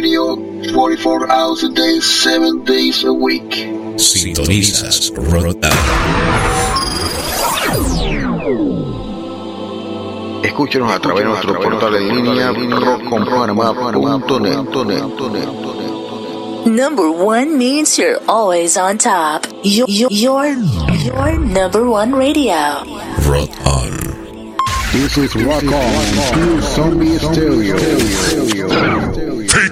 radio 44 hours a day, 7 days a week. Sintonizas Rotan. Escúchenos a través de nuestro portal en línea rockconpanamá.net. Number one means you're always on top. Your, your, your, your number one radio. Rock on. This is Rock On, Pure Zombie Stereo.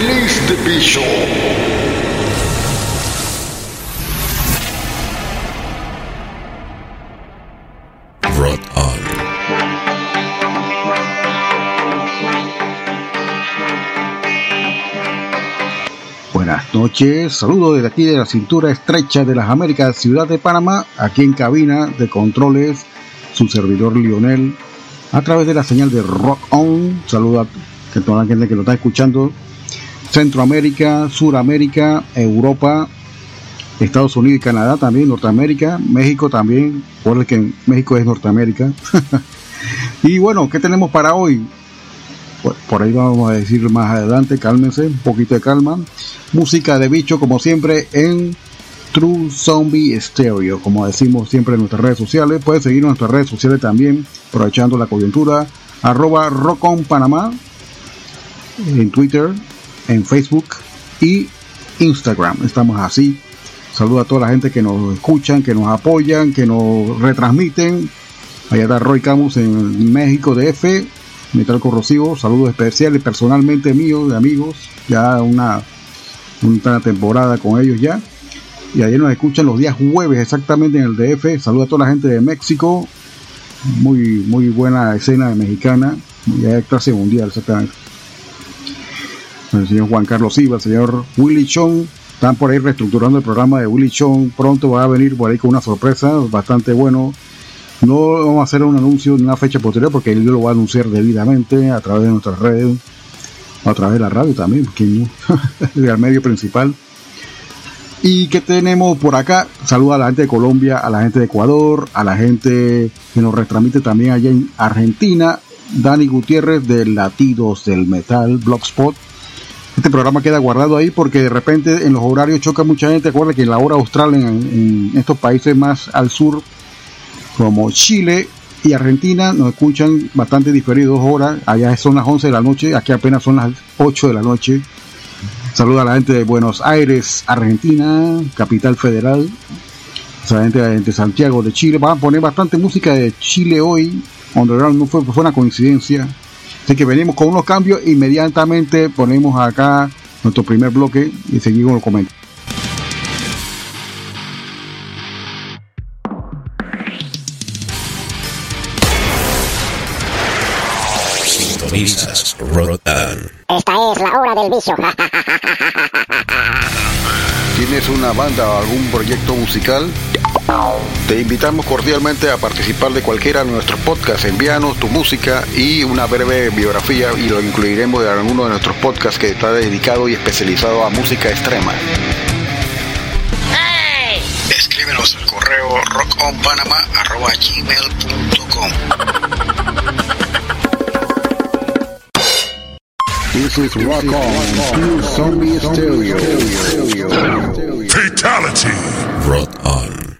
Release the Bishop. Rock on. Buenas noches, saludos desde aquí de la cintura estrecha de las Américas, ciudad de Panamá, aquí en cabina de controles, su servidor Lionel, a través de la señal de Rock On, saludo a toda la gente que lo está escuchando, Centroamérica, Suramérica, Europa, Estados Unidos y Canadá también, Norteamérica, México también, por que México es Norteamérica. y bueno, ¿qué tenemos para hoy? Por, ahí vamos a decir más adelante, cálmense, un poquito de calma. Música de bicho, como siempre, en True Zombie Stereo, como decimos siempre en nuestras redes sociales. Puedes seguirnos en nuestras redes sociales también, aprovechando la coyuntura. Arroba Rockon Panamá en Twitter, en Facebook y Instagram. Estamos así. Saludo a toda la gente que nos escuchan, que nos apoyan, que nos retransmiten. Allá está Roy Camus en México DF, Metal Corrosivo. Saludos especiales personalmente míos, de amigos. Ya una, una temporada con ellos ya. Y ayer nos escuchan los días jueves exactamente en el DF. Saludo a toda la gente de México. Muy, muy buena escena mexicana. Ya clase mundial exactamente el señor Juan Carlos Silva, el señor Willy Chong, están por ahí reestructurando el programa de Willy Chong, pronto va a venir por ahí con una sorpresa bastante bueno. No vamos a hacer un anuncio en una fecha posterior porque él lo va a anunciar debidamente a través de nuestras redes, a través de la radio también, porque no, el medio principal. ¿Y qué tenemos por acá? Saluda a la gente de Colombia, a la gente de Ecuador, a la gente que nos retransmite también allá en Argentina. Dani Gutiérrez de Latidos del Metal, Blogspot. Este programa queda guardado ahí porque de repente en los horarios choca mucha gente. Acuerda que en la hora austral en, estos países más al sur, como Chile y Argentina, nos escuchan bastante diferido, dos horas. Allá son las 11 de la noche, aquí apenas son las 8 de la noche. Saluda a la gente de Buenos Aires, Argentina, capital federal. A la gente de Santiago de Chile. Van a poner bastante música de Chile hoy. Underground no fue, fue una coincidencia. Así que venimos con unos cambios. Inmediatamente ponemos acá nuestro primer bloque y seguimos los comentarios. Esta es la hora del vicio. ¿Tienes una banda o algún proyecto musical? Te invitamos cordialmente a participar de cualquiera de nuestros podcasts. Envíanos tu música y una breve biografía y lo incluiremos en alguno de nuestros podcasts que está dedicado y especializado a música extrema. Escríbenos al correo rockonpanama.gmail.com This is Rock On, Pure Zombie Stereo. Fatality. Rock on.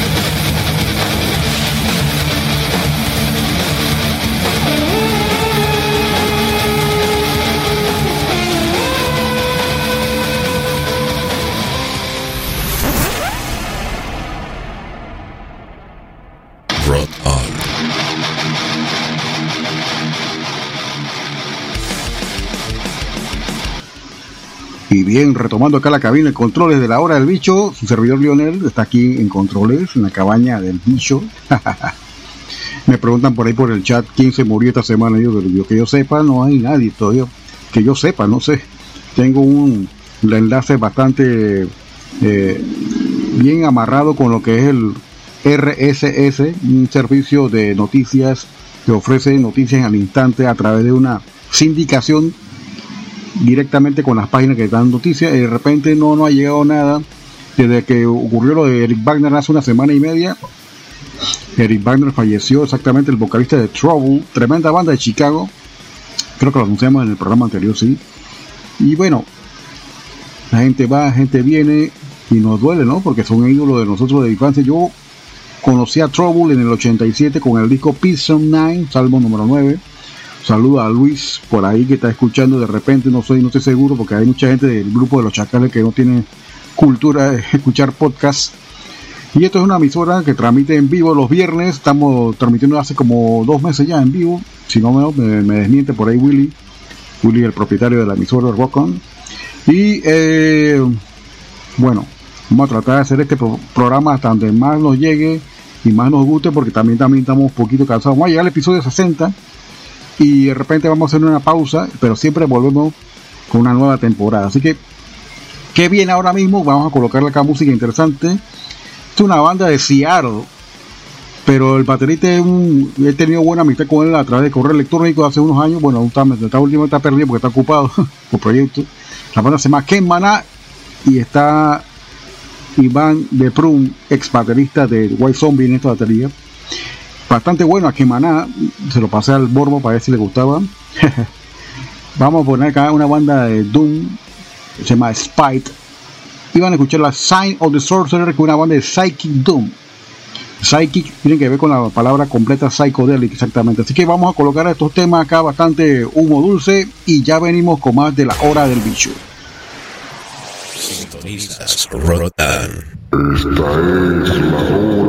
Bien, retomando acá la cabina de controles de la hora del bicho, su servidor Lionel está aquí en controles, en la cabaña del bicho. Me preguntan por ahí por el chat quién se murió esta semana. Yo, que yo sepa, no hay nadie todavía. Que yo sepa, no sé. Tengo un, un enlace bastante eh, bien amarrado con lo que es el RSS, un servicio de noticias que ofrece noticias al instante a través de una sindicación directamente con las páginas que dan noticias y de repente no, no ha llegado nada desde que ocurrió lo de Eric Wagner hace una semana y media. Eric Wagner falleció exactamente el vocalista de Trouble, tremenda banda de Chicago. Creo que lo anunciamos en el programa anterior, sí. Y bueno, la gente va, la gente viene y nos duele, ¿no? Porque son ídolos de nosotros de infancia. Yo conocí a Trouble en el 87 con el disco Peace 9, salvo número 9. Saluda a Luis por ahí que está escuchando de repente, no soy, no estoy seguro porque hay mucha gente del grupo de los chacales que no tiene cultura de escuchar podcast. Y esto es una emisora que transmite en vivo los viernes, estamos transmitiendo hace como dos meses ya en vivo, si no me, desmiente por ahí Willy, Willy el propietario de la emisora Rock On. Y eh, bueno, vamos a tratar de hacer este pro- programa hasta donde más nos llegue y más nos guste porque también, también estamos un poquito cansados. Vamos a llegar al episodio 60 y de repente vamos a hacer una pausa, pero siempre volvemos con una nueva temporada. Así que, ¿qué viene ahora mismo? Vamos a colocarle acá música interesante. Es una banda de Seattle, pero el baterista es un, he tenido buena amistad con él a través de correo electrónico hace unos años. Bueno, está, está último está perdido porque está ocupado por proyectos. La banda se llama Ken Maná y está Iván de Prum, ex baterista de White Zombie en esta batería bastante bueno aquí en Maná. Se lo pasé al Borbo para ver si le gustaba. Vamos a poner acá una banda de Doom. Se llama Spite. Y van a escuchar la Sign of the Sorcerer, que es una banda de Psychic Doom. Psychic tiene que ver con la palabra completa psychedelic exactamente. Así que vamos a colocar estos temas acá bastante humo dulce y ya venimos con más de la hora del bicho. Sintonizas. Esta es la hora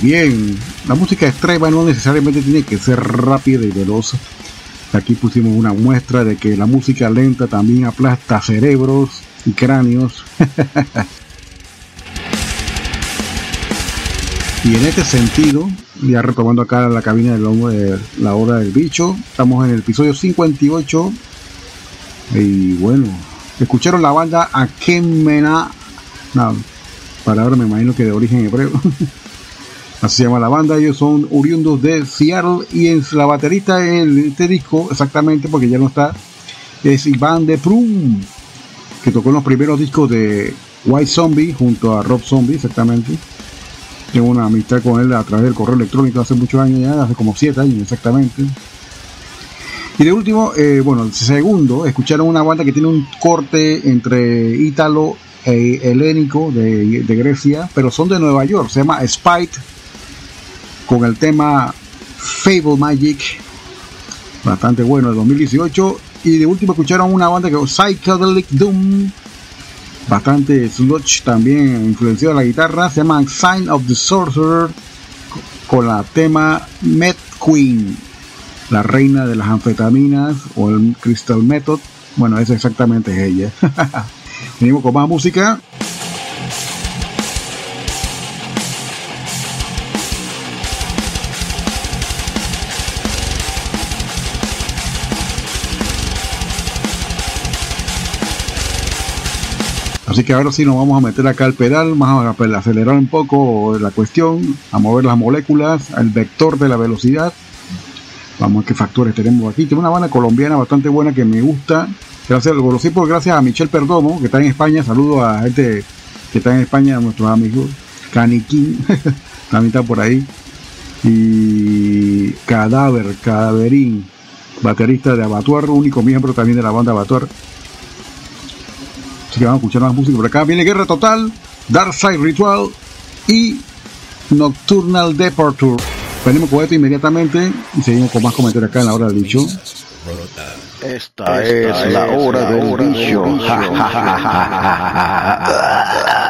bien, la música extrema no necesariamente tiene que ser rápida y veloz. Aquí pusimos una muestra de que la música lenta también aplasta cerebros y cráneos. y en este sentido, ya retomando acá la cabina de la hora del bicho, estamos en el episodio 58. Y bueno, escucharon la banda Akemena, no, palabra me imagino que de origen hebreo. Así se llama la banda, ellos son oriundos de Seattle y en la baterista en este disco, exactamente porque ya no está, es Iván de Prum, que tocó en los primeros discos de White Zombie junto a Rob Zombie, exactamente. Tengo una amistad con él a través del correo electrónico hace muchos años ya, hace como 7 años exactamente. Y de último, eh, bueno, el segundo, escucharon una banda que tiene un corte entre ítalo e helénico de, de Grecia, pero son de Nueva York, se llama Spite con el tema Fable Magic, bastante bueno, de 2018. Y de último escucharon una banda que es Psychedelic Doom, bastante sludge también influenciado la guitarra, se llama Sign of the Sorcerer, con la tema Met Queen, la reina de las anfetaminas o el Crystal Method. Bueno, esa exactamente es ella. Venimos con más música. Así que ahora sí nos vamos a meter acá al pedal, vamos a acelerar un poco la cuestión, a mover las moléculas, el vector de la velocidad. Vamos a ver qué factores tenemos aquí. Tengo una banda colombiana bastante buena que me gusta. Gracias, lo conocí por gracias a Michel Perdomo, que está en España. Saludo a gente que está en España, a nuestros amigos. Caniquín, también está por ahí. Y Cadáver, Cadaverín, baterista de Abatuar, único miembro también de la banda Abatuar. Que vamos a escuchar más música por acá. Viene Guerra Total, Dark Side Ritual y Nocturnal Departure. Venimos con esto inmediatamente y seguimos con más comentarios acá en la hora del bicho. Esta, es, la hora del bicho. Religion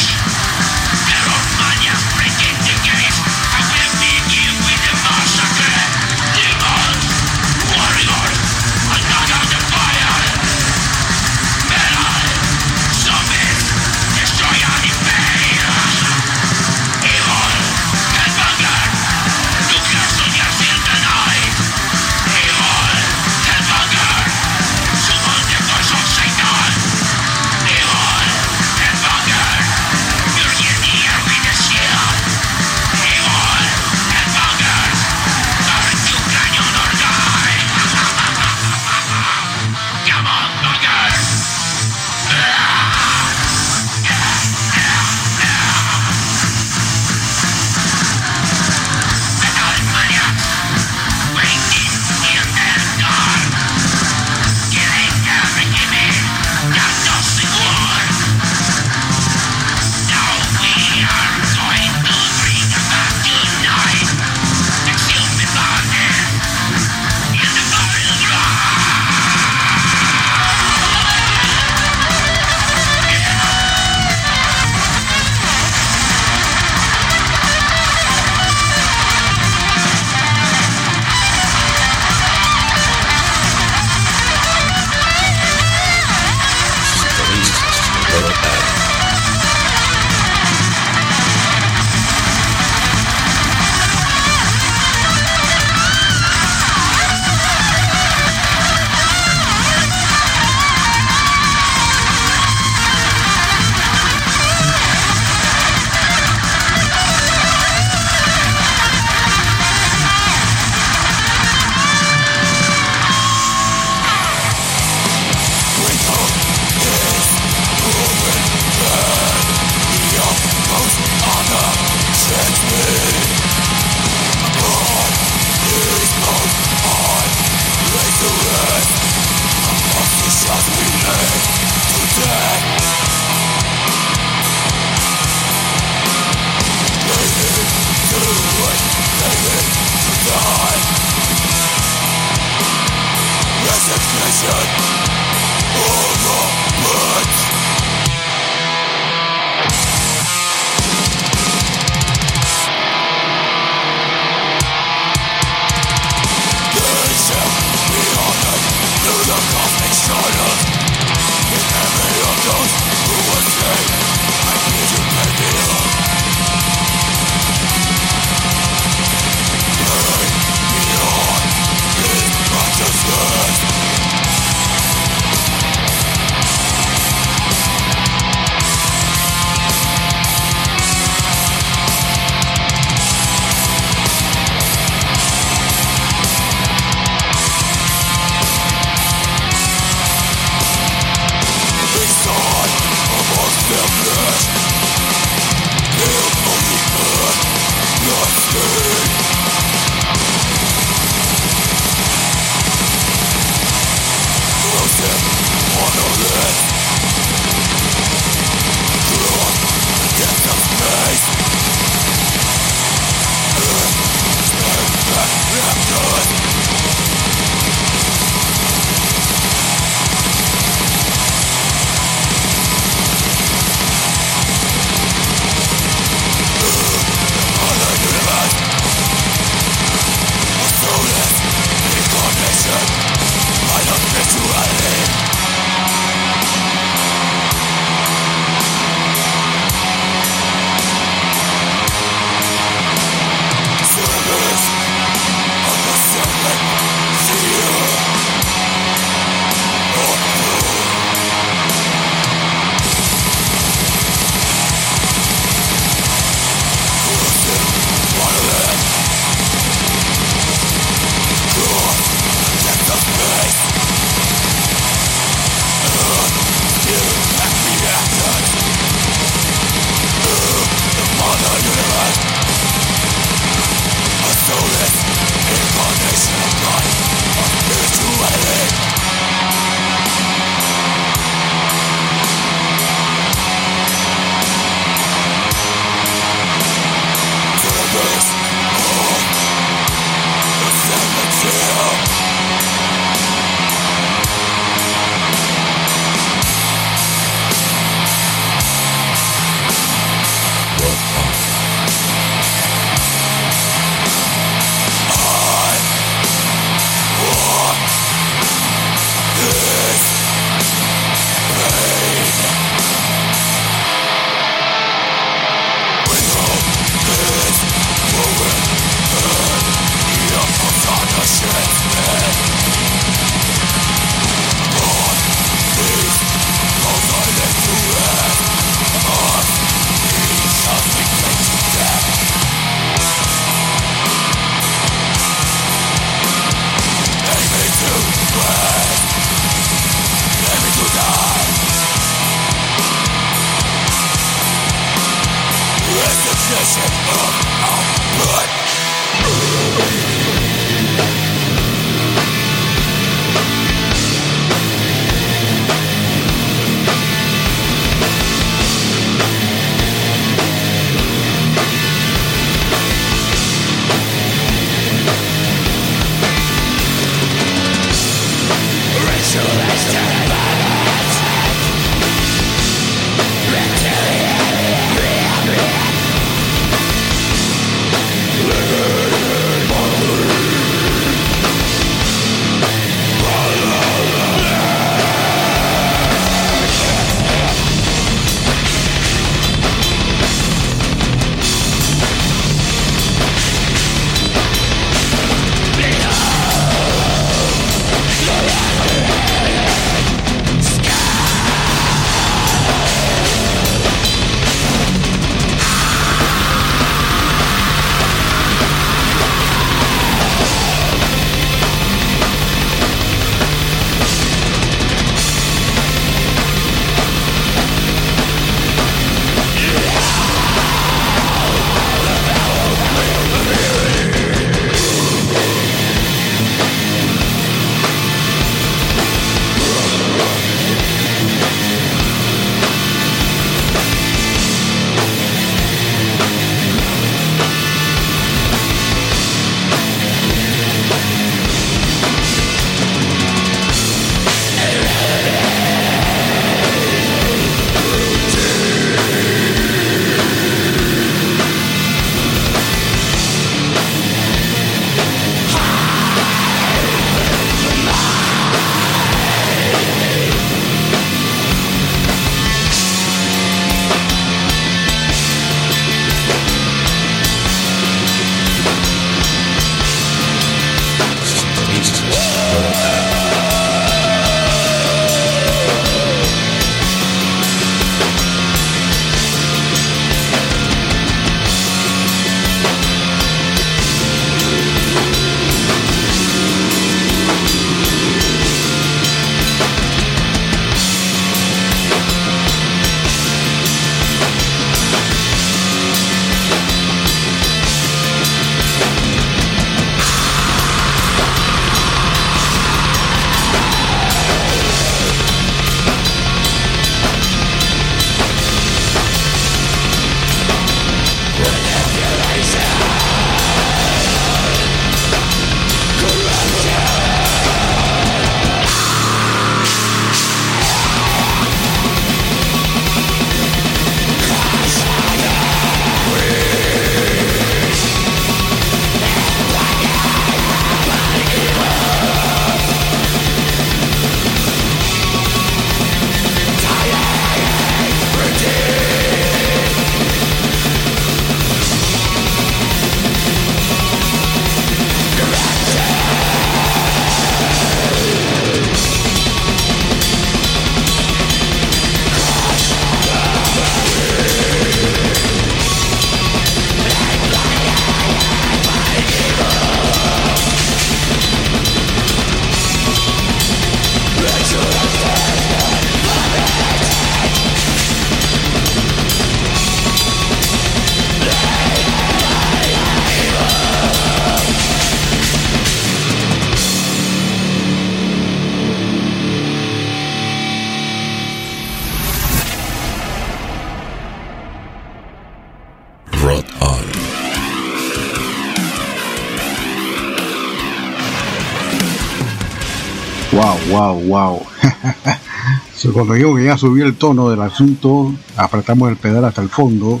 Cuando digo que ya subió el tono del asunto, apretamos el pedal hasta el fondo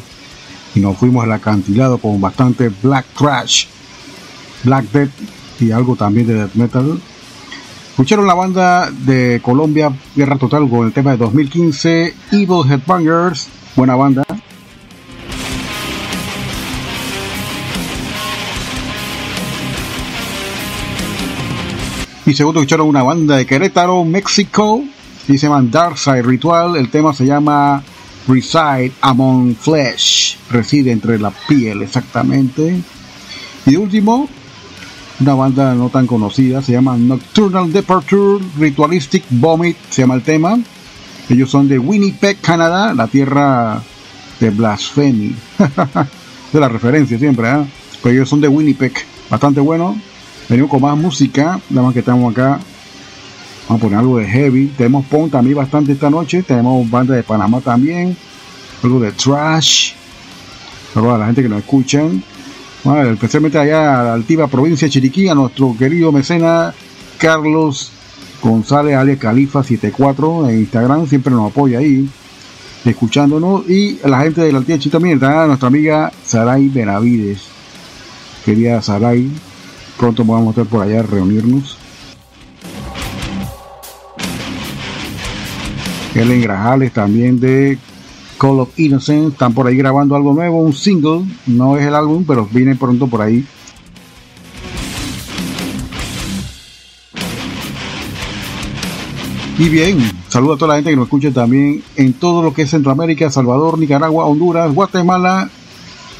y nos fuimos al acantilado con bastante black trash, black death y algo también de death metal. Escucharon la banda de Colombia, Guerra Total, con el tema de 2015, Evil Headbangers, buena banda. Y segundo escucharon una banda de Querétaro, México, y se llama Dark Side Ritual. El tema se llama Reside Among Flesh, reside entre la piel exactamente. Y último, una banda no tan conocida, se llama Nocturnal Departure Ritualistic Vomit, se llama el tema. Ellos son de Winnipeg, Canadá, la tierra de Blasphemy. de la referencia siempre, ¿eh? Pero ellos son de Winnipeg, bastante bueno. Venimos con más música, nada más que estamos acá. Vamos a poner algo de heavy. Tenemos punk también bastante esta noche. Tenemos banda de Panamá también. Algo de trash. A la gente que nos escuchan. Bueno, especialmente allá a la altiva provincia de Chiriquí, a nuestro querido mecena Carlos González Ale Califa 74 en Instagram. Siempre nos apoya ahí. Escuchándonos. Y la gente de la altiva también. Está nuestra amiga Saray Benavides. Querida Saray pronto vamos a estar por allá a reunirnos. Ellen Grajales también de Call of Innocence están por ahí grabando algo nuevo, un single, no es el álbum, pero viene pronto por ahí. Y bien, saludo a toda la gente que nos escucha también en todo lo que es Centroamérica, Salvador, Nicaragua, Honduras, Guatemala,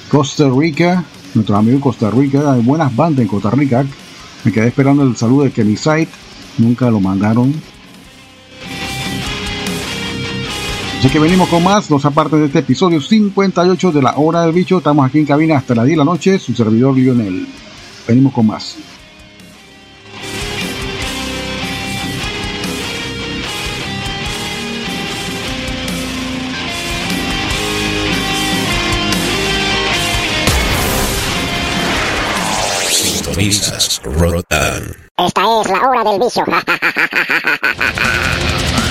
Costa Rica, nuestros amigos Costa Rica, hay buenas bandas en Costa Rica. Me quedé esperando el saludo de Kenny Site, nunca lo mandaron. Así que venimos con más, dos aparte de este episodio 58 de la hora del bicho. Estamos aquí en cabina hasta las 10 de la noche, su servidor Lionel. Venimos con más. Sintonizas Rotan. Esta es la hora del bicho.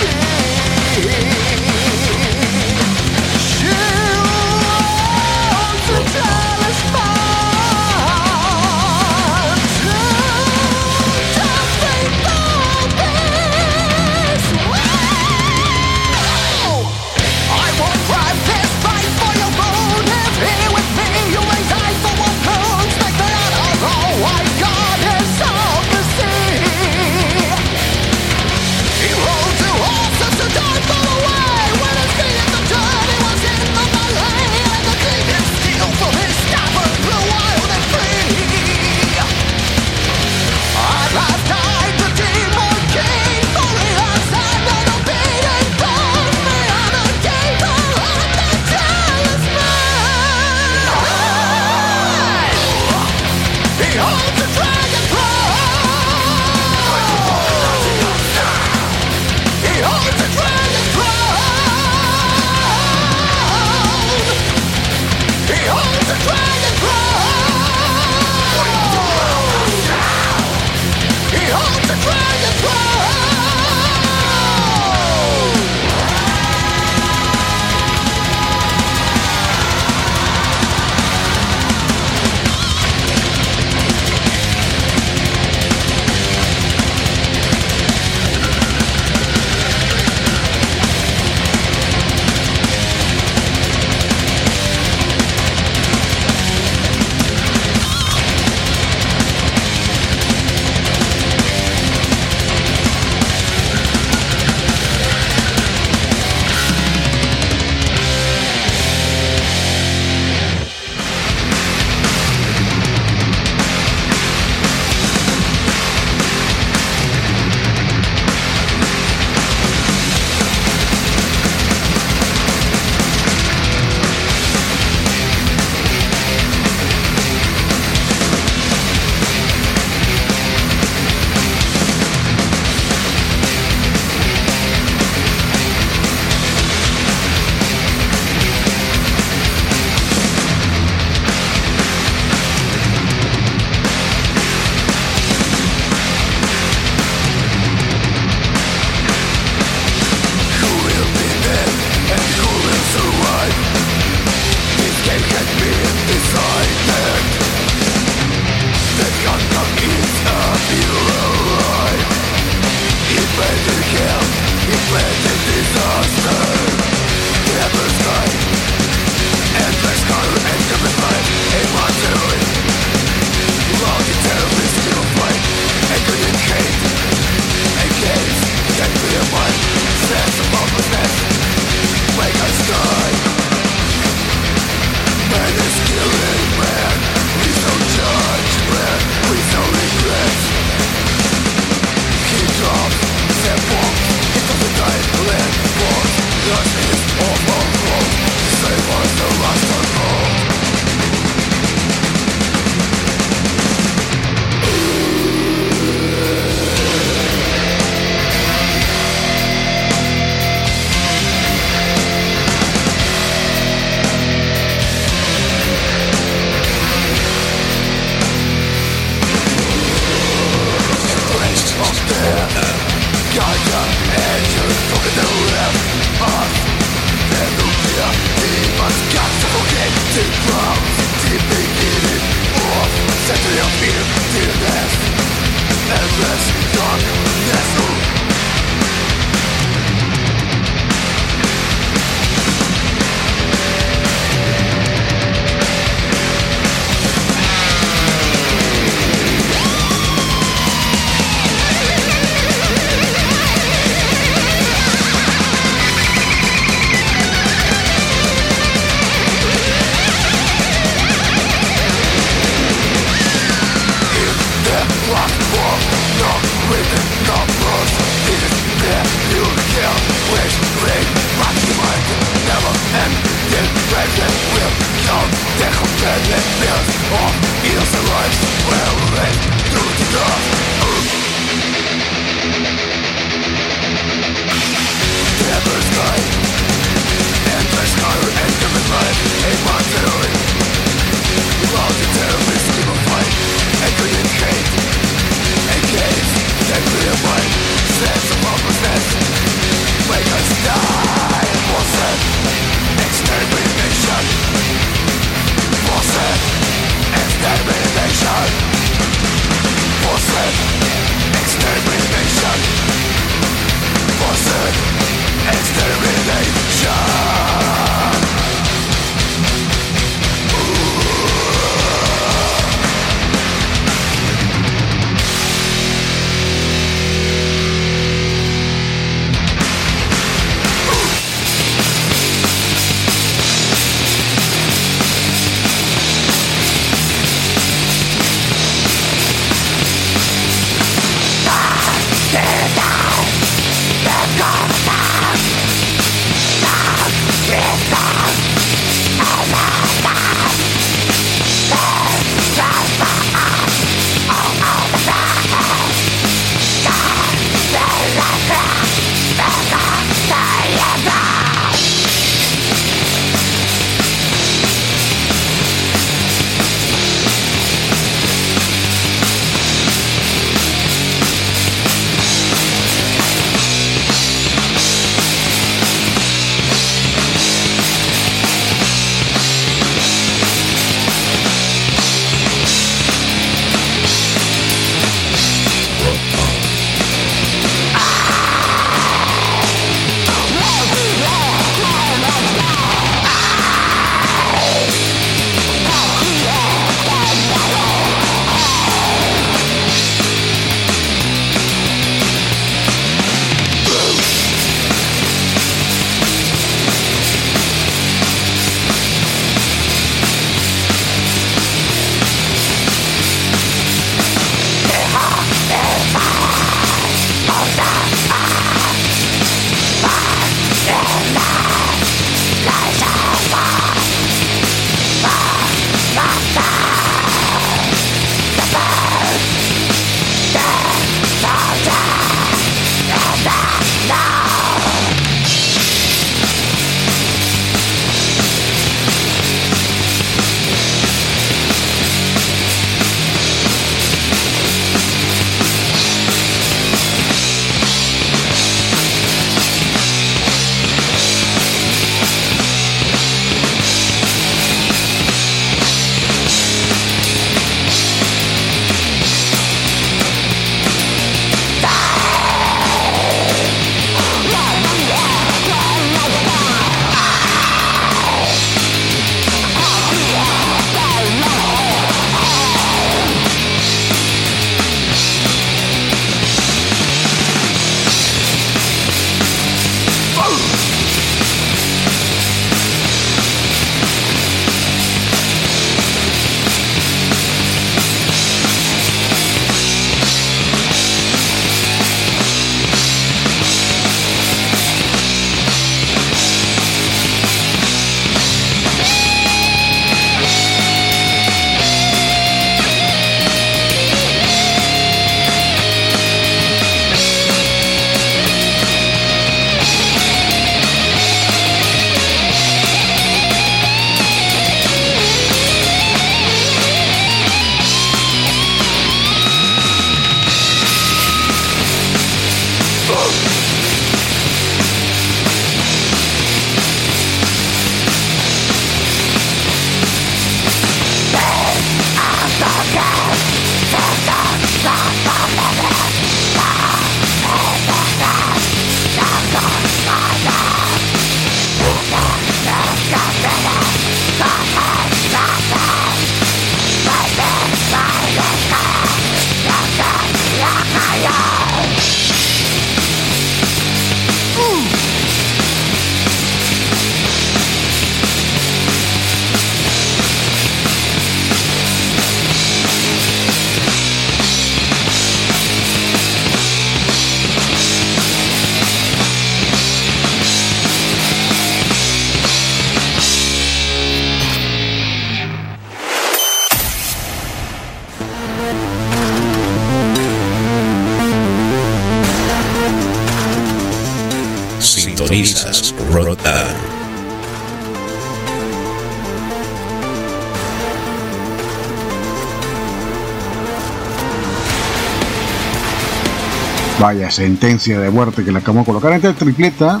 sentencia de muerte que le acabamos de colocar esta tripleta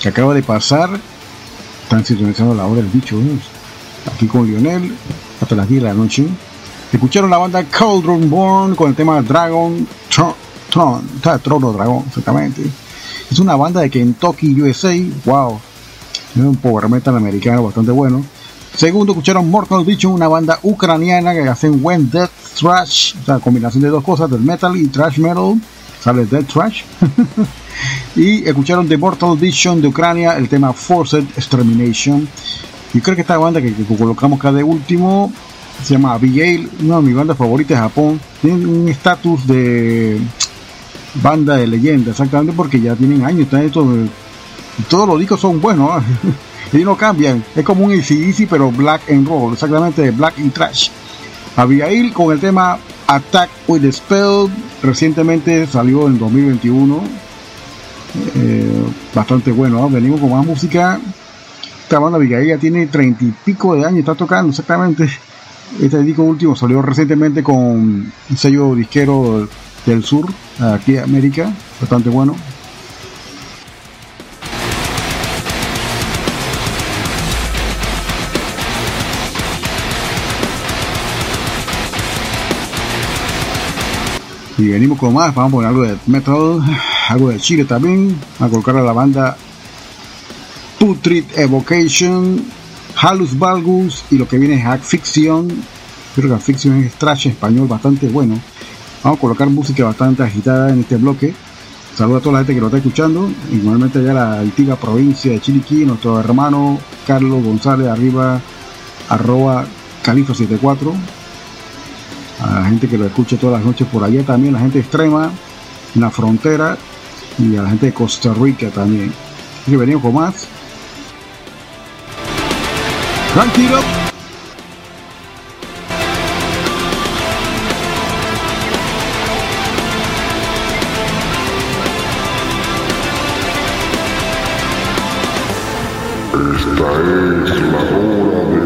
que acaba de pasar. Están sintonizando la hora del bicho. Aquí con Lionel hasta las 10 de la noche. Escucharon la banda Cauldron Born con el tema Dragon Tron. Tron, Trono Dragón, exactamente. Es una banda de Kentucky, USA. Wow. Es un power metal americano bastante bueno. Segundo, escucharon Mortal Vision, una banda ucraniana que hacen When Death Trash, o sea, combinación de dos cosas, del metal y trash metal sale Dead Trash. y escucharon The Mortal Vision de Ucrania, el tema Forced Extermination. Y creo que esta banda que, que colocamos acá de último se llama Abigail, una de mis bandas favoritas de Japón. Tienen un estatus de banda de leyenda, exactamente porque ya tienen años. Están estos, todos los discos son buenos y no cambian. Es como un ACDC, pero black and roll, exactamente black and trash. Abigail con el tema Attack with the Spell recientemente salió en 2021 eh, bastante bueno ¿no? venimos con más música. Esta banda Abigail tiene treinta y pico de años está tocando exactamente. Este disco último salió recientemente con un sello disquero del sur aquí en América bastante bueno Y venimos con más, vamos a poner algo de metal, algo de Chile también, a colocar a la banda Putrid Evocation, Halus Valgus y lo que viene es Hack Fiction. Creo que Hack Fiction es trash español bastante bueno. Vamos a colocar música bastante agitada en este bloque. Saludos a toda la gente que lo está escuchando. Igualmente allá la antigua provincia de Chiriquí, nuestro hermano Carlos González, arriba, arroba Califa74 a la gente que lo escucha todas las noches por allá también, la gente extrema, la frontera y a la gente de Costa Rica también. Así que venimos con más. Tranquilo. Esta es la hora del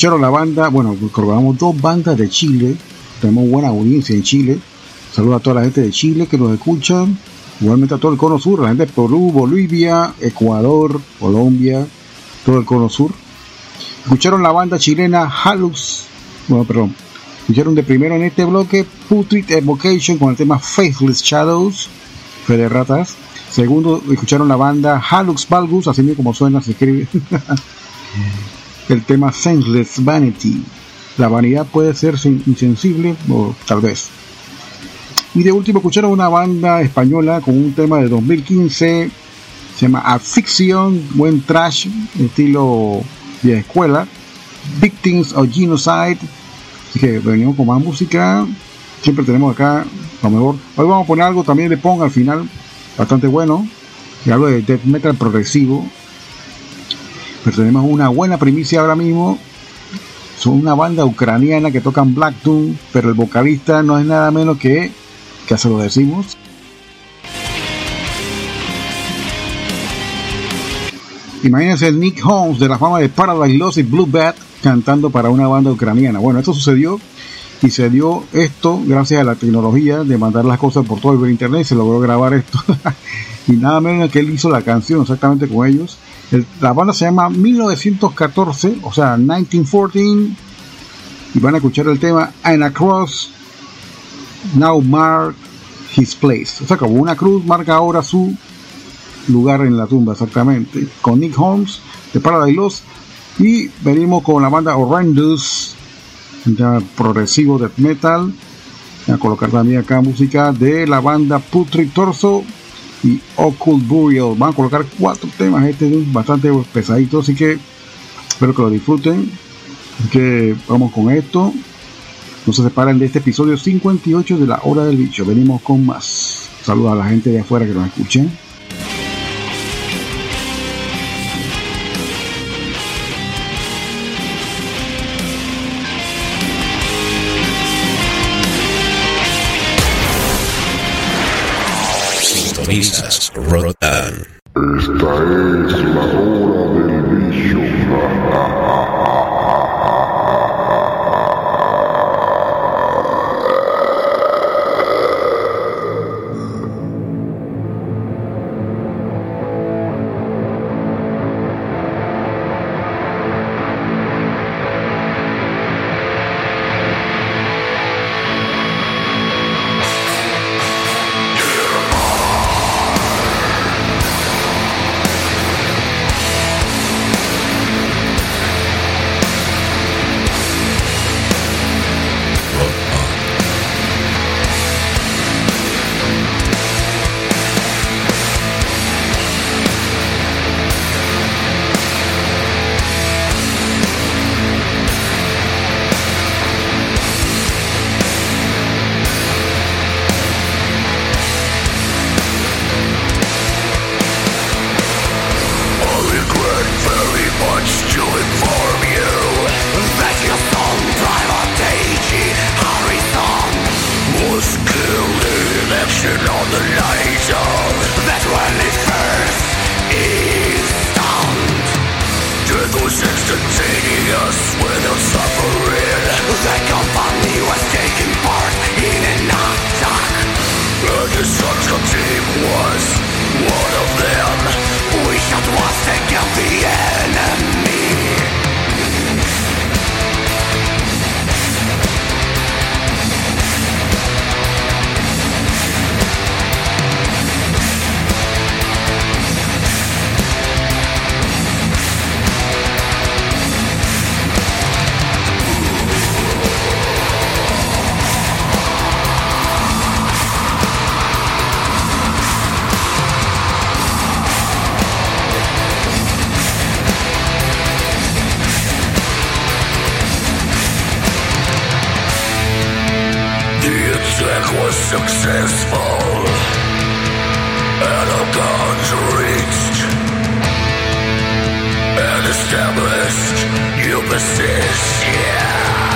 escucharon la banda, bueno, recordamos dos bandas de Chile, tenemos buena audiencia en Chile. Saludos a toda la gente de Chile que nos escuchan, igualmente a todo el cono sur, la gente de Perú, Bolivia, Ecuador, Colombia, todo el cono sur. Escucharon la banda chilena Halux, bueno, perdón, escucharon de primero en este bloque Putrid Evocation con el tema Faithless Shadows, Fe de Ratas. Segundo, escucharon la banda Halux Valgus, así mismo como suena, se escribe. el tema Senseless Vanity. La vanidad puede ser insensible, o tal vez. Y de último escucharon una banda española con un tema de 2015, se llama Afiction, buen trash, estilo de escuela, Victims of Genocide. Así que venimos con más música, siempre tenemos acá lo mejor. Hoy vamos a poner algo también de Pong al final, bastante bueno, y algo de death metal progresivo. Pero tenemos una buena primicia ahora mismo. Son una banda ucraniana que tocan Black Doom, pero el vocalista no es nada menos que, que se lo decimos. Imagínense Nick Holmes de la fama de Paradise Lost y Blue Bat cantando para una banda ucraniana. Bueno, esto sucedió y se dio esto gracias a la tecnología de mandar las cosas por todo el internet. Se logró grabar esto y nada menos que él hizo la canción exactamente con ellos. La banda se llama 1914, o sea, 1914. Y van a escuchar el tema And Across Now Mark His Place. O sea, como una cruz marca ahora su lugar en la tumba, exactamente. Con Nick Holmes de Paradise Lost. Y venimos con la banda Horrendous, ya progresivo death metal. Voy a colocar también acá música de la banda Putrid Torso y Occult Burial. Van a colocar cuatro temas, este es bastante pesadito, así que espero que lo disfruten. Así que vamos con esto. No se separen de este episodio 58 de la hora del bicho. Venimos con más. Saludos a la gente de afuera que nos escuchen. Esta es la hora del successful. And our gods reached and established. You persist yeah.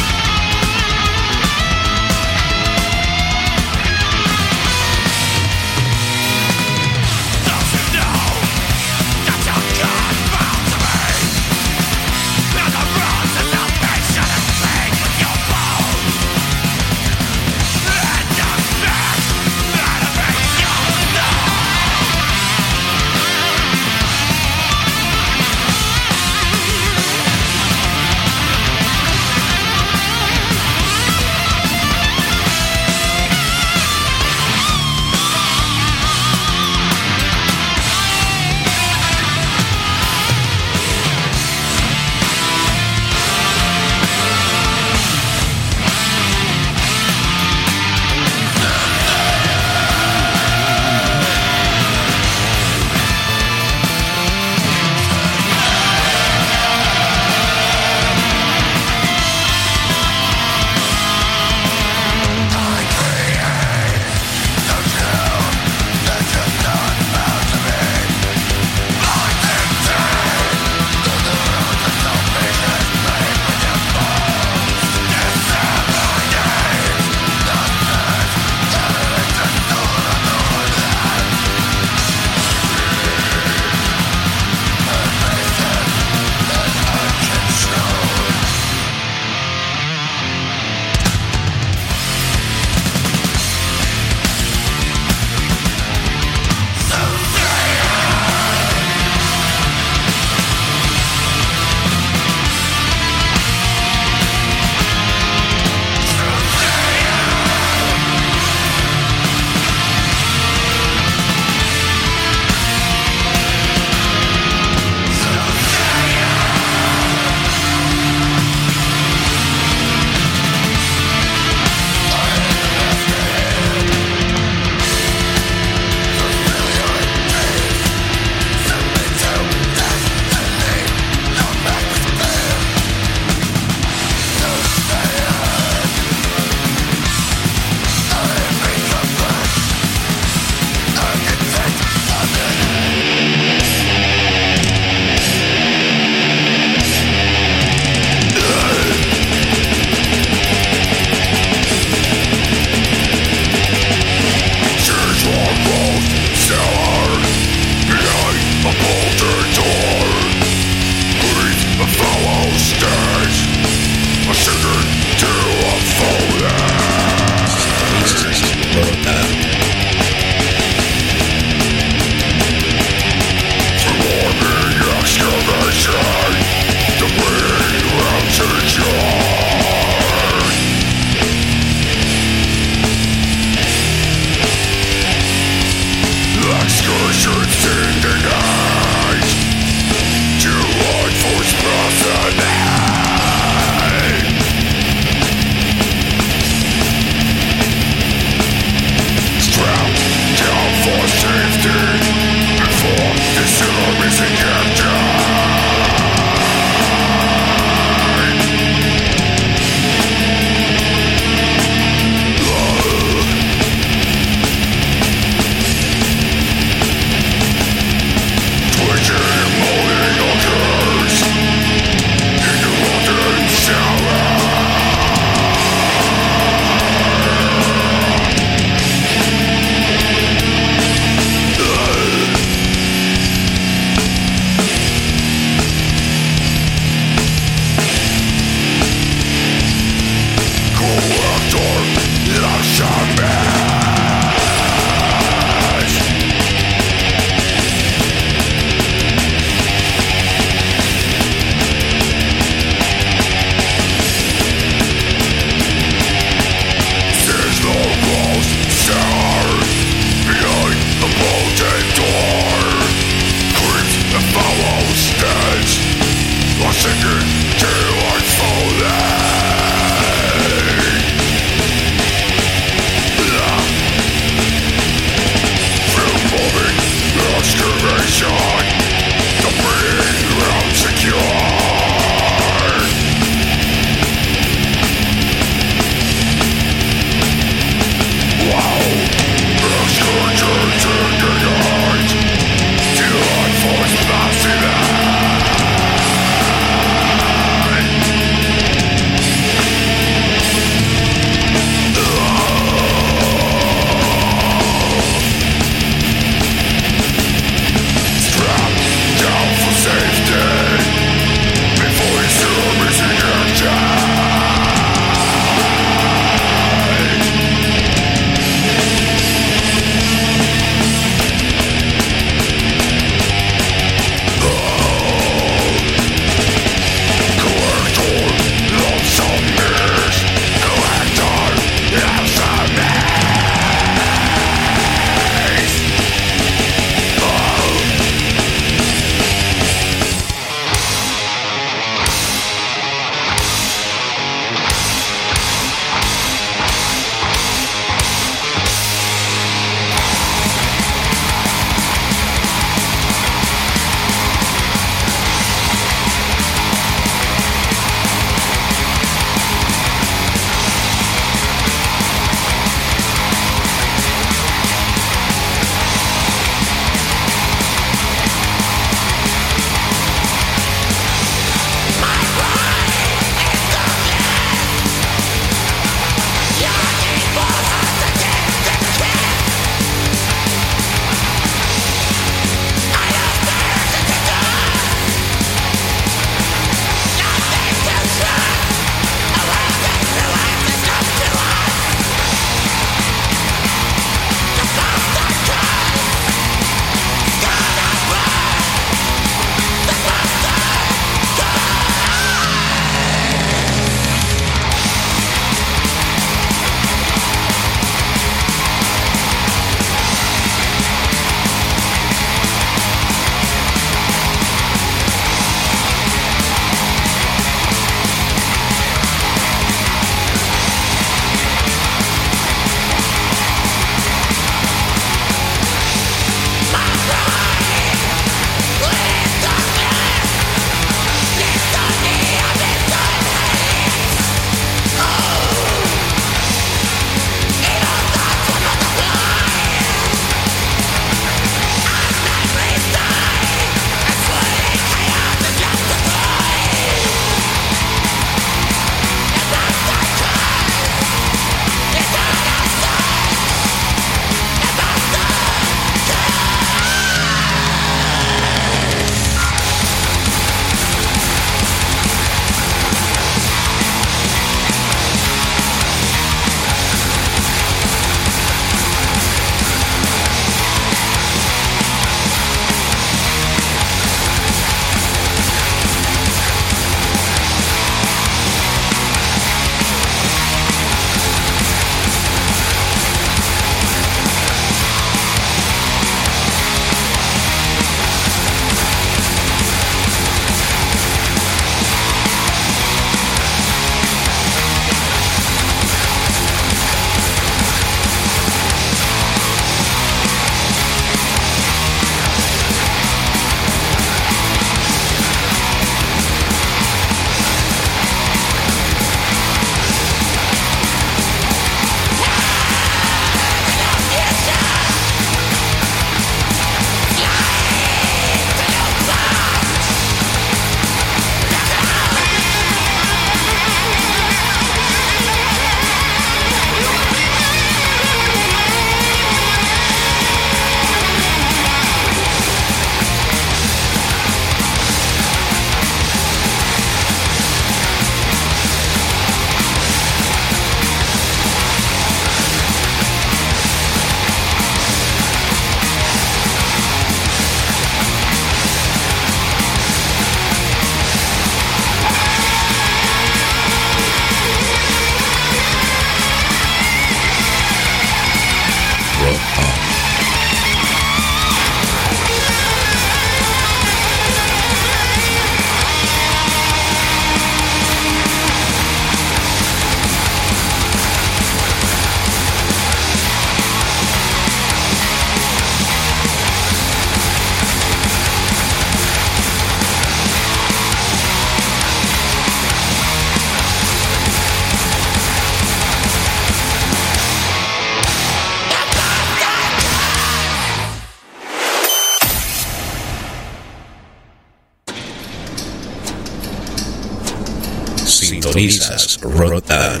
Rotan.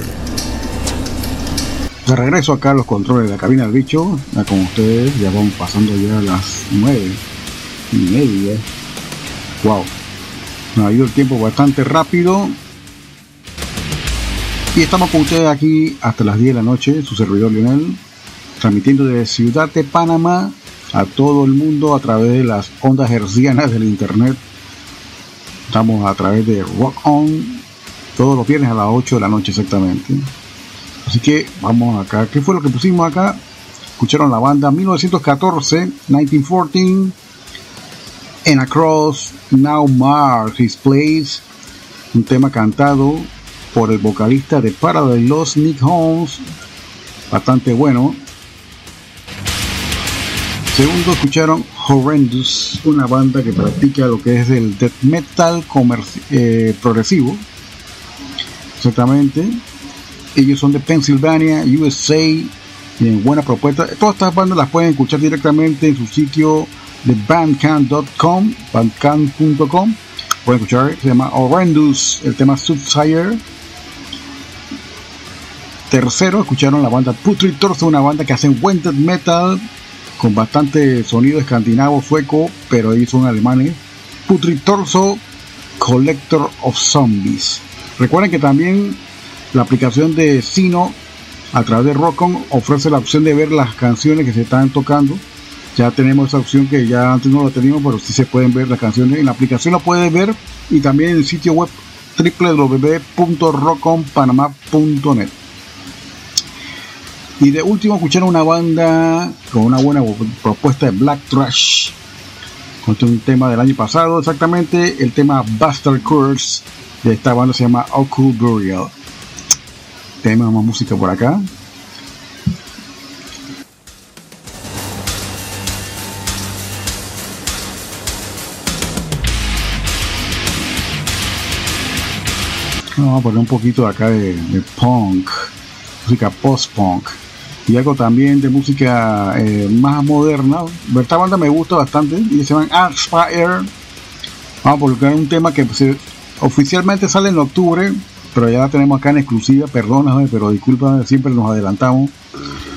De regreso acá a los controles de la cabina del bicho, ya con ustedes, ya vamos pasando ya las nueve y media. Wow, nos ha ido el tiempo bastante rápido. Y estamos con ustedes aquí hasta las 10 de la noche, su servidor Lionel, transmitiendo desde Ciudad de Panamá a todo el mundo a través de las ondas hercianas del internet. Estamos a través de Rock On todos los viernes a las 8 de la noche exactamente. Así que vamos acá. ¿Qué fue lo que pusimos acá? Escucharon la banda 1914, 1914, and Across Now Mars His Place, un tema cantado por el vocalista de Paradise Lost, Nick Holmes, bastante bueno. Segundo, escucharon Horrendous, una banda que practica lo que es el death metal eh, progresivo. Exactamente. Ellos son de Pennsylvania, USA. Tienen buena propuesta. Todas estas bandas las pueden escuchar directamente en su sitio de bandcamp.com, bandcamp.com. Pueden escuchar, se llama Horrendous, el tema Subsire. Tercero, escucharon la banda Putrid Torso, una banda que hace buen metal con bastante sonido escandinavo, sueco, pero ellos son alemanes. Putrid Torso, Collector of Zombies. Recuerden que también la aplicación de Sino a través de Rockon ofrece la opción de ver las canciones que se están tocando. Ya tenemos esa opción que ya antes no la teníamos, pero sí se pueden ver las canciones. En la aplicación la puedes ver y también en el sitio web www.rockonpanama.net. Y de último escucharon una banda con una buena propuesta de Black Trash. Con un tema del año pasado, exactamente el tema Buster Curse esta banda se llama Occult Burial. Tenemos más música por acá. Vamos a poner un poquito de acá de, punk, música post-punk y algo también de música eh, más moderna. Esta banda me gusta bastante y se llama Aspire. Vamos a colocar un tema que se Oficialmente sale en octubre, pero ya la tenemos acá en exclusiva, perdóname, pero disculpa, siempre nos adelantamos.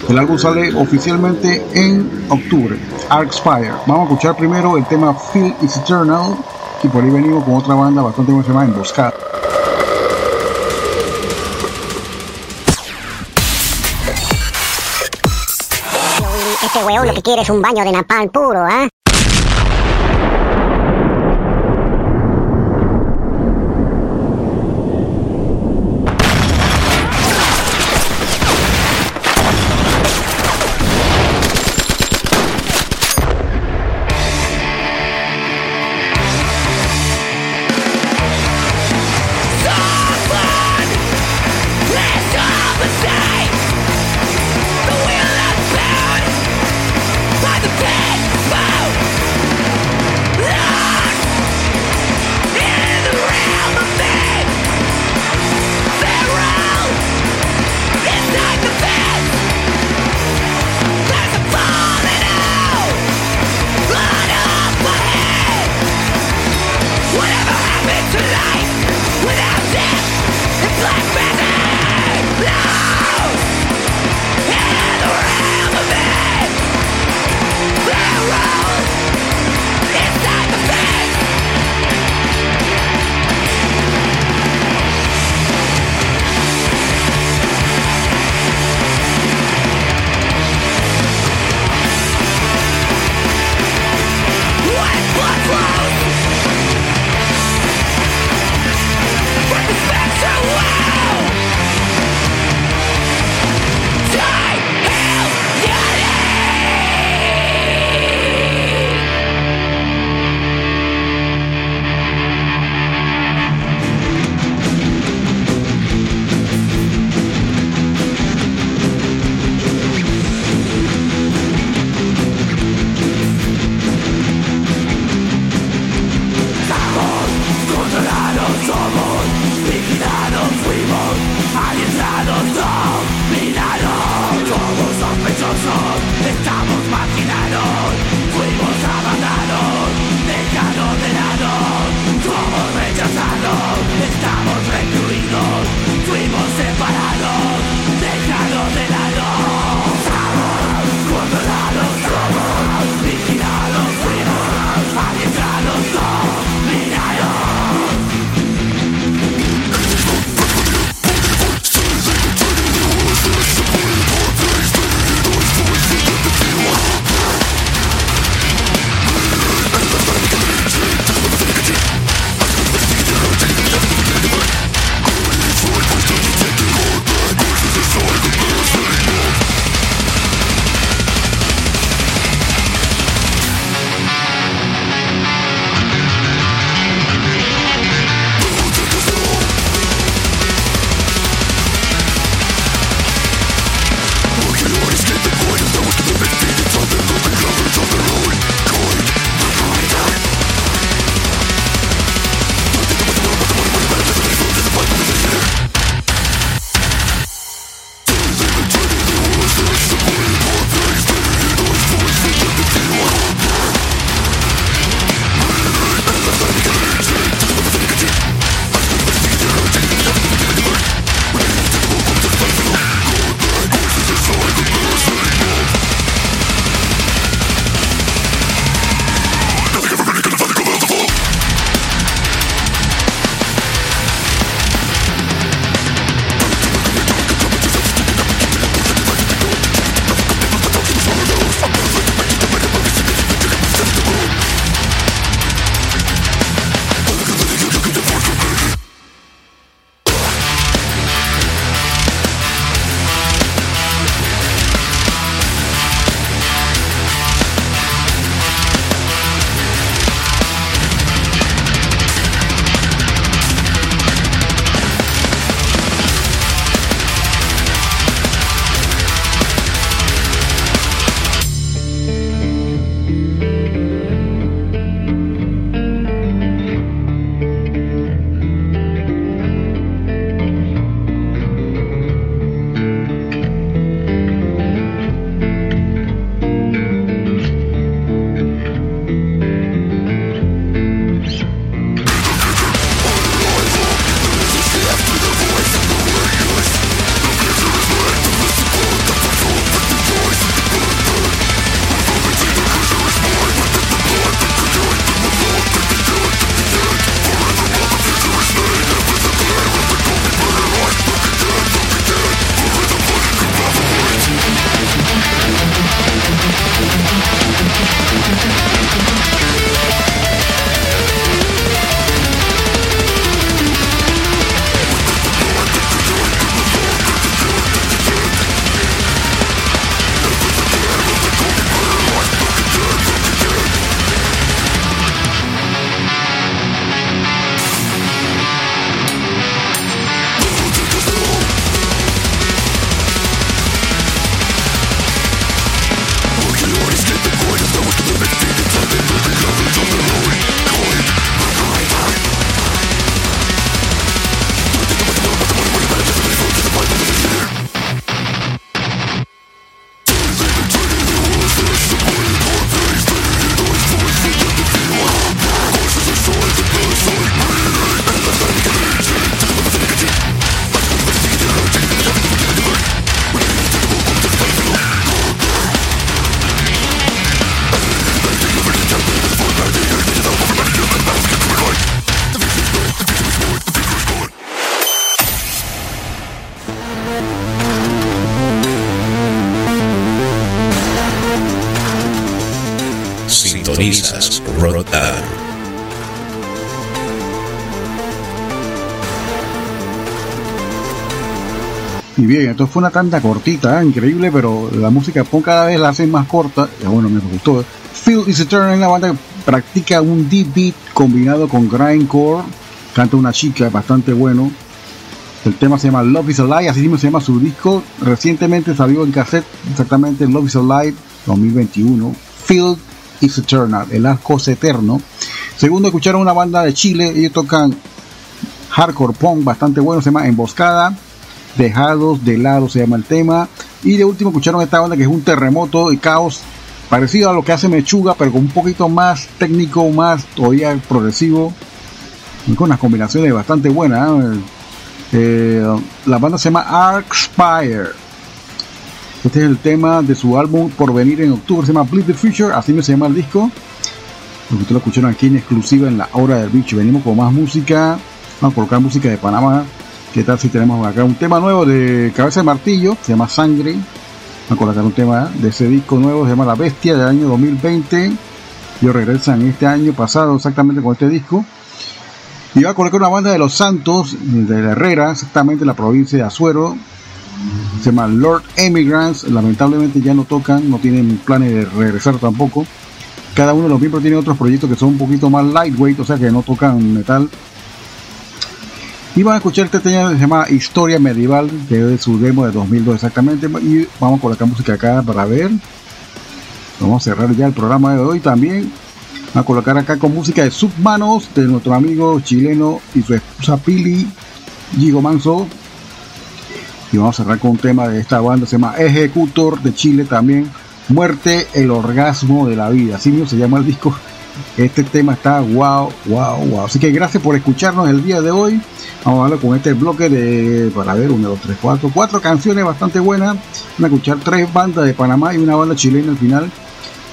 El álbum sale oficialmente en octubre, Arcspire. Vamos a escuchar primero el tema Feel is Eternal, y por ahí venimos con otra banda bastante buena, se llama Emboscada. Este weón lo que quiere es un baño de napalm puro, ¿ah? ¿eh? Bien, esto fue una tanda cortita, ¿eh? increíble, pero la música pon cada vez la hacen más corta. Bueno, me gustó. Phil is Eternal es la banda que practica un deep beat combinado con grindcore. Canta una chica bastante bueno. El tema se llama Love is Alive, así mismo se llama su disco. Recientemente salió en cassette, exactamente Love is Alive 2021. Phil is Eternal, el asco es eterno. Segundo, escucharon una banda de Chile, ellos tocan hardcore punk bastante bueno, se llama Emboscada. Dejados de lado se llama el tema. Y de último escucharon esta banda que es un terremoto y caos parecido a lo que hace Mechuga, pero con un poquito más técnico, más todavía progresivo, y con unas combinaciones bastante buenas. ¿eh? Eh, la banda se llama Arcspire. Este es el tema de su álbum por venir en octubre, se llama Bleed the Future, así me se llama el disco. Ustedes lo escucharon aquí en exclusiva en la hora del bicho. Venimos con más música. Vamos a colocar música de Panamá. ¿Qué tal si tenemos acá un tema nuevo de Cabeza de Martillo? Se llama Sangre. Vamos a colocar un tema de ese disco nuevo, se llama La Bestia del año 2020. Ellos regresan este año pasado exactamente con este disco. Y va a colocar una banda de los Santos, de la Herrera, exactamente en la provincia de Azuero. Se llama Lord Emigrants. Lamentablemente ya no tocan, no tienen planes de regresar tampoco. Cada uno de los miembros tiene otros proyectos que son un poquito más lightweight, o sea que no tocan metal. Y van a escuchar este tema que se llama Historia Medieval, que es su demo de 2002 exactamente. Y vamos a colocar música acá para ver. Vamos a cerrar ya el programa de hoy también. Vamos a colocar acá con música de Submanos de nuestro amigo chileno y su esposa Pili Gigo Manso. Y vamos a cerrar con un tema de esta banda, se llama Ejecutor de Chile también. Muerte, el orgasmo de la vida. Así mismo se llama el disco. Este tema está wow, wow, wow. Así que gracias por escucharnos el día de hoy. Vamos a darle con este bloque de, para ver, 1, 2, 3, 4, cuatro canciones bastante buenas. Van a escuchar tres bandas de Panamá y una banda chilena al final.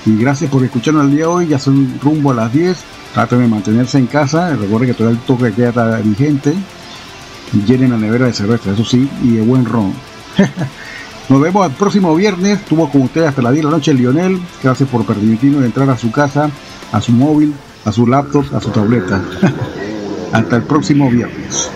Y gracias por escucharnos el día de hoy. Ya son rumbo a las 10. Traten de mantenerse en casa. Recuerden que todavía el toque queda vigente. Llenen la nevera de cerveza, eso sí, y de buen ron. Nos vemos el próximo viernes. Estuvo con ustedes hasta las 10 de la noche Lionel. Gracias por permitirnos entrar a su casa, a su móvil, a su laptop, a su tableta. hasta el próximo viernes.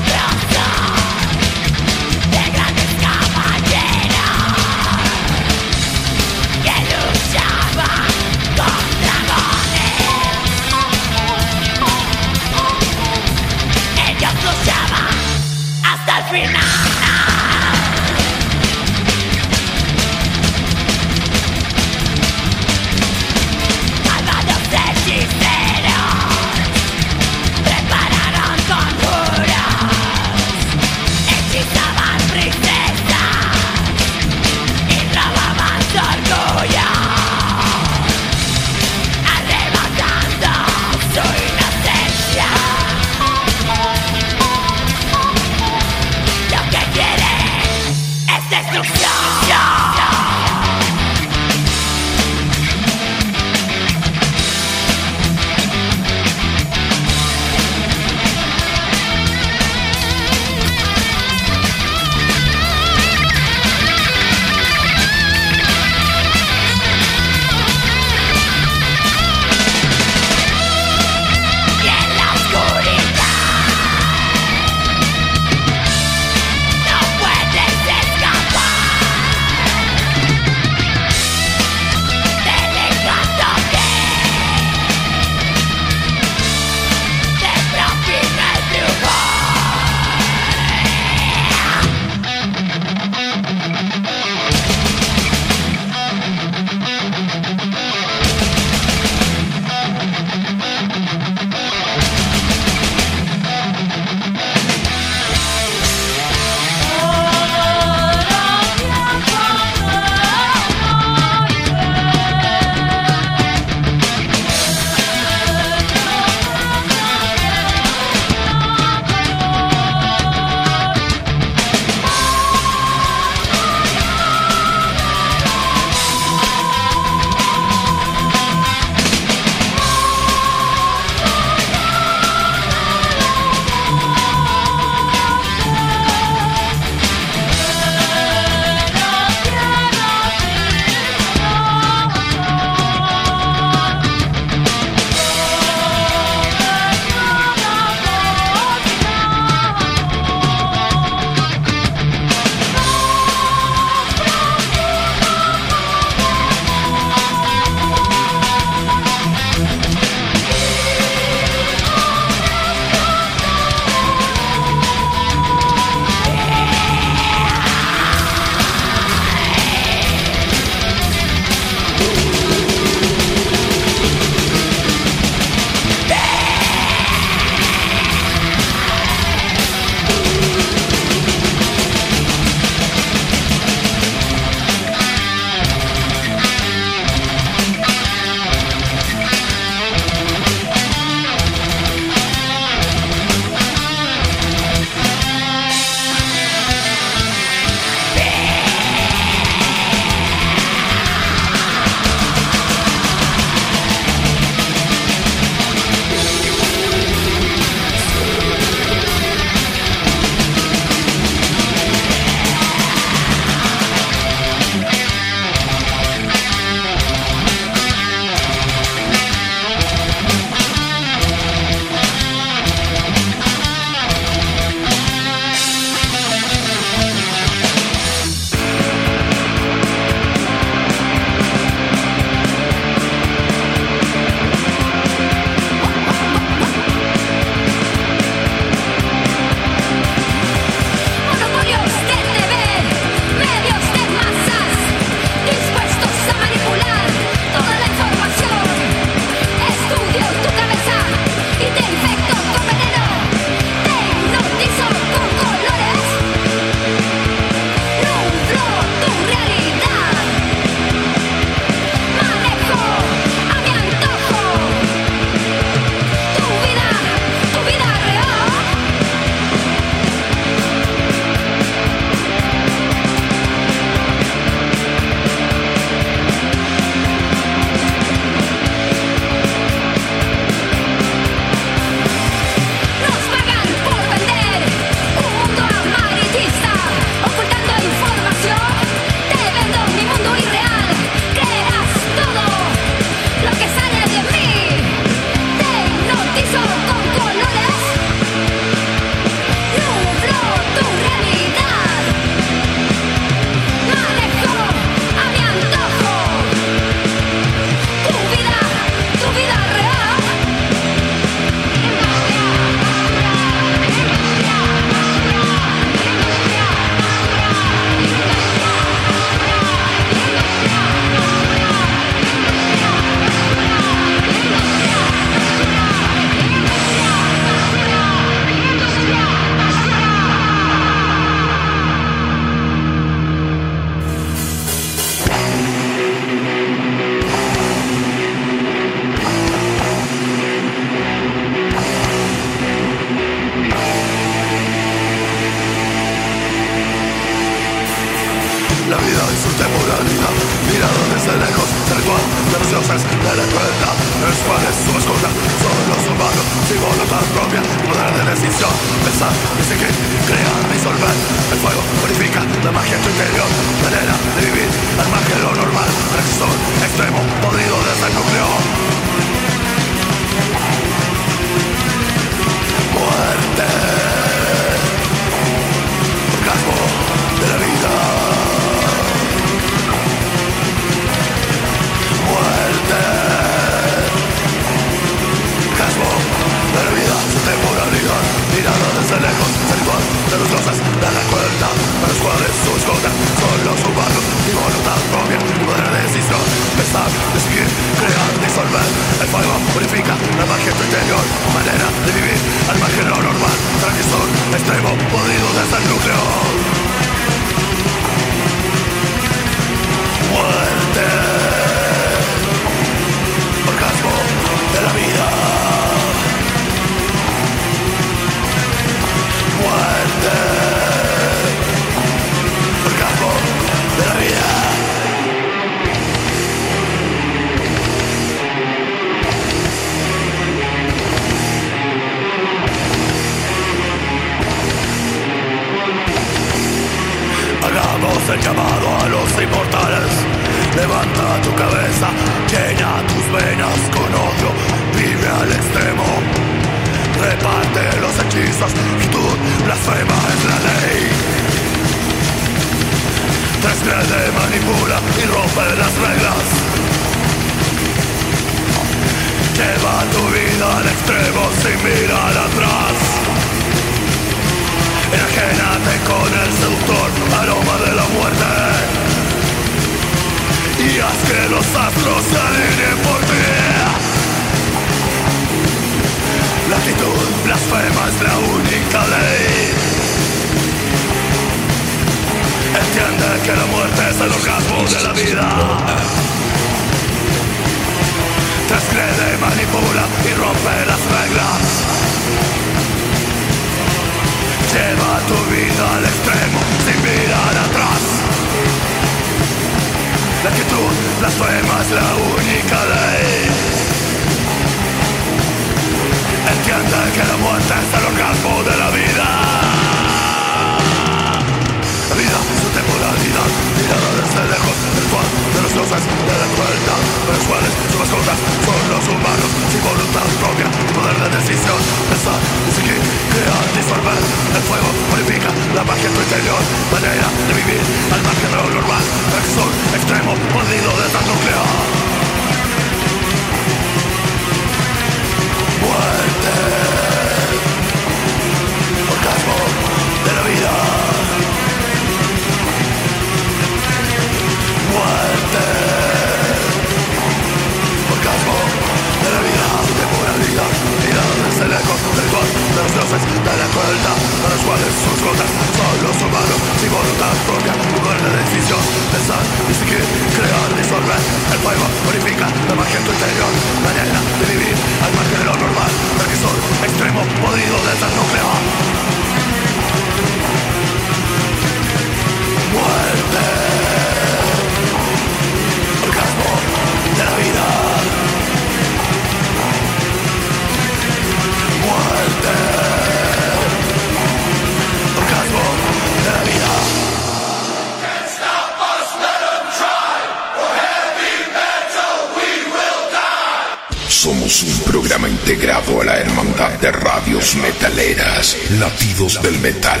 del metal,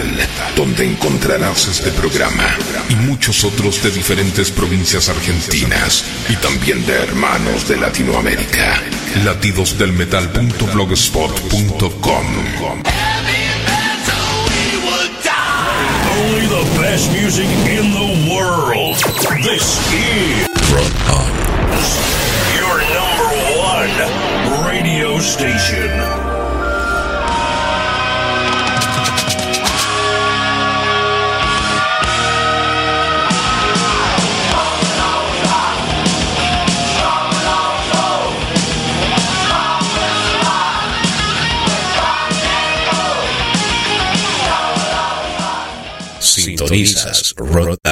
donde encontrarás este programa y muchos otros de diferentes provincias argentinas y también de hermanos de Latinoamérica. Latidosdelmetal.blogspot.com Only the best music in the world. This is. Sintonizas Rod